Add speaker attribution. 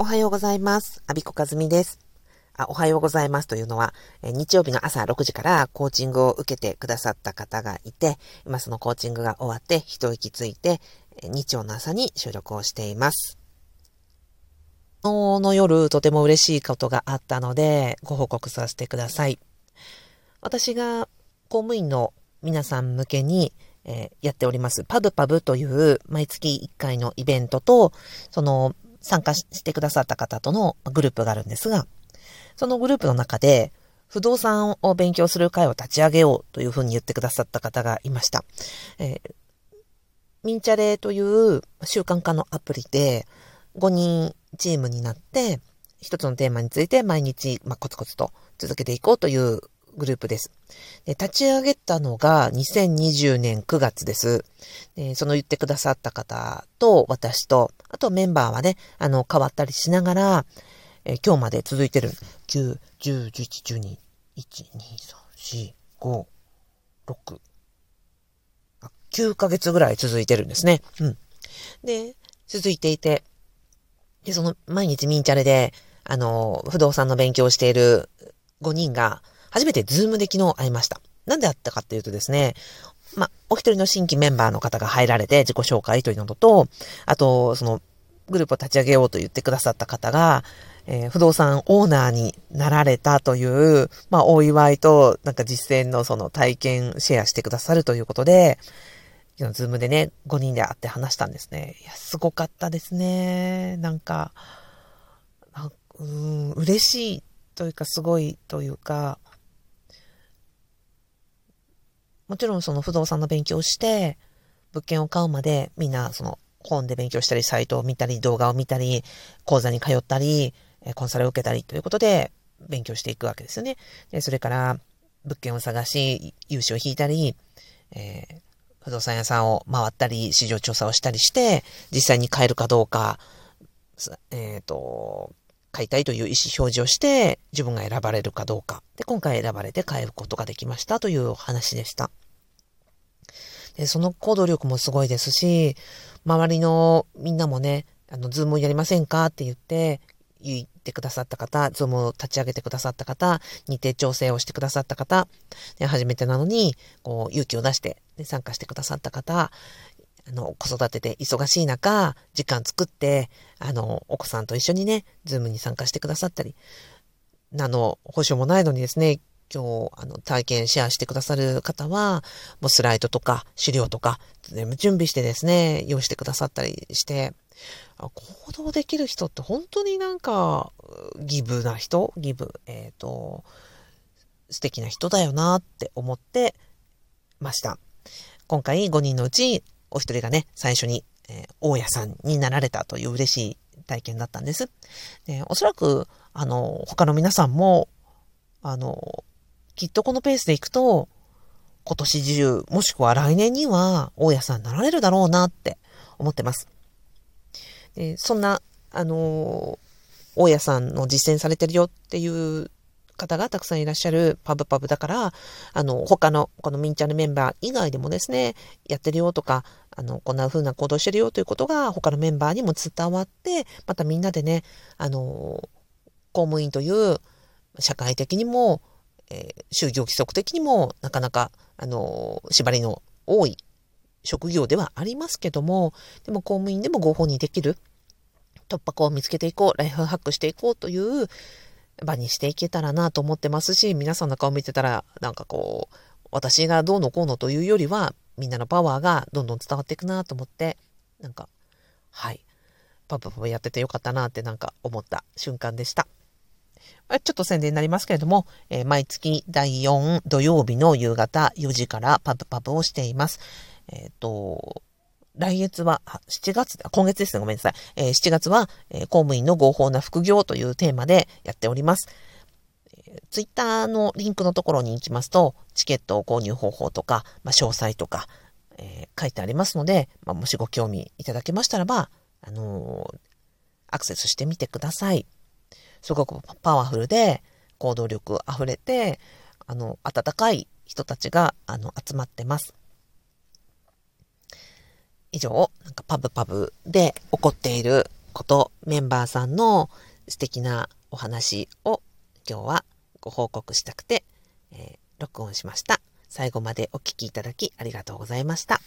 Speaker 1: おはようございます。アビコカズミです。あ、おはようございますというのは、え日曜日の朝6時からコーチングを受けてくださった方がいて、今そのコーチングが終わって一息ついて、日曜の朝に収録をしています。昨日の夜、とても嬉しいことがあったので、ご報告させてください。私が公務員の皆さん向けに、えー、やっております、パブパブという毎月1回のイベントと、その参加してくださった方とのグループがあるんですが、そのグループの中で、不動産を勉強する会を立ち上げようというふうに言ってくださった方がいました。えー、ミンチャレという習慣化のアプリで5人チームになって一つのテーマについて毎日、まあ、コツコツと続けていこうというグループです。で立ち上げたのが2020年9月です。でその言ってくださった方と私と、あとメンバーはね、あの、変わったりしながら、えー、今日まで続いてる。9、10、11、12、1、2、3、4、5、6、9ヶ月ぐらい続いてるんですね。うん。で、続いていて、で、その毎日ミンチャレで、あの、不動産の勉強をしている5人が、初めてズームで昨日会いました。なんであったかっていうとですね、ま、お一人の新規メンバーの方が入られて自己紹介というのと、あと、その、グループを立ち上げようと言ってくださった方が、えー、不動産オーナーになられたという、まあ、お祝いと、なんか実践のその体験シェアしてくださるということで、ズームでね、5人で会って話したんですね。いや、すごかったですね。なんか、うん、嬉しいというか、すごいというか、もちろんその不動産の勉強をして、物件を買うまでみんなその本で勉強したり、サイトを見たり、動画を見たり、講座に通ったり、コンサルを受けたりということで勉強していくわけですよね。で、それから物件を探し、融資を引いたり、えー、不動産屋さんを回ったり、市場調査をしたりして、実際に買えるかどうか、えっ、ー、と、買いたいという意思表示をして、自分が選ばれるかどうか。で、今回選ばれて買えることができましたという話でした。で、その行動力もすごいですし、周りのみんなもね、あの、ズームやりませんかって言って、言ってくださった方、ズームを立ち上げてくださった方、日程調整をしてくださった方、で初めてなのに、こう、勇気を出して、ね、参加してくださった方、あの、子育てで忙しい中、時間作って、あの、お子さんと一緒にね、ズームに参加してくださったり、あの、保証もないのにですね、今日、あの、体験シェアしてくださる方は、もうスライドとか資料とか、全部準備してですね、用意してくださったりして、行動できる人って本当になんか、ギブな人ギブ、えっ、ー、と、素敵な人だよなって思ってました。今回5人のうちお一人がね、最初に、えー、大家さんになられたという嬉しい体験だったんです。でおそらく、あの、他の皆さんも、あの、きっとこのペースでいくと、今年中、もしくは来年には、大家さんになられるだろうなって思ってます。でそんな、あの、大家さんの実践されてるよっていう方がたくさんいらっしゃるパブパブだから、あの、他のこのミンチャンのメンバー以外でもですね、やってるよとか、あの、こんな風な行動してるよということが他のメンバーにも伝わって、またみんなでね、あの、公務員という社会的にも、えー、就業規則的にもなかなか、あの、縛りの多い職業ではありますけども、でも公務員でも合法にできる突破口を見つけていこう、ライフハックしていこうという場にしていけたらなと思ってますし、皆さんの顔見てたら、なんかこう、私がどうのこうのというよりは、みんなのパワーがどんどん伝わっていくなと思って、なんか、はい、パパパパやっててよかったなってなんか思った瞬間でした。ちょっと宣伝になりますけれども、えー、毎月第4土曜日の夕方4時からパブパブをしています。えっ、ー、と、来月は、7月、今月ですね、ごめんなさい。えー、7月は、えー、公務員の合法な副業というテーマでやっております。ツイッターのリンクのところに行きますと、チケット購入方法とか、まあ、詳細とか、えー、書いてありますので、まあ、もしご興味いただけましたらば、あの、アクセスしてみてください。すごくパワフルで、行動力溢れて、あの、温かい人たちが、あの、集まってます。以上、なんかパブパブで起こっていること、メンバーさんの素敵なお話を今日はご報告したくて、えー、録音しました。最後までお聴きいただきありがとうございました。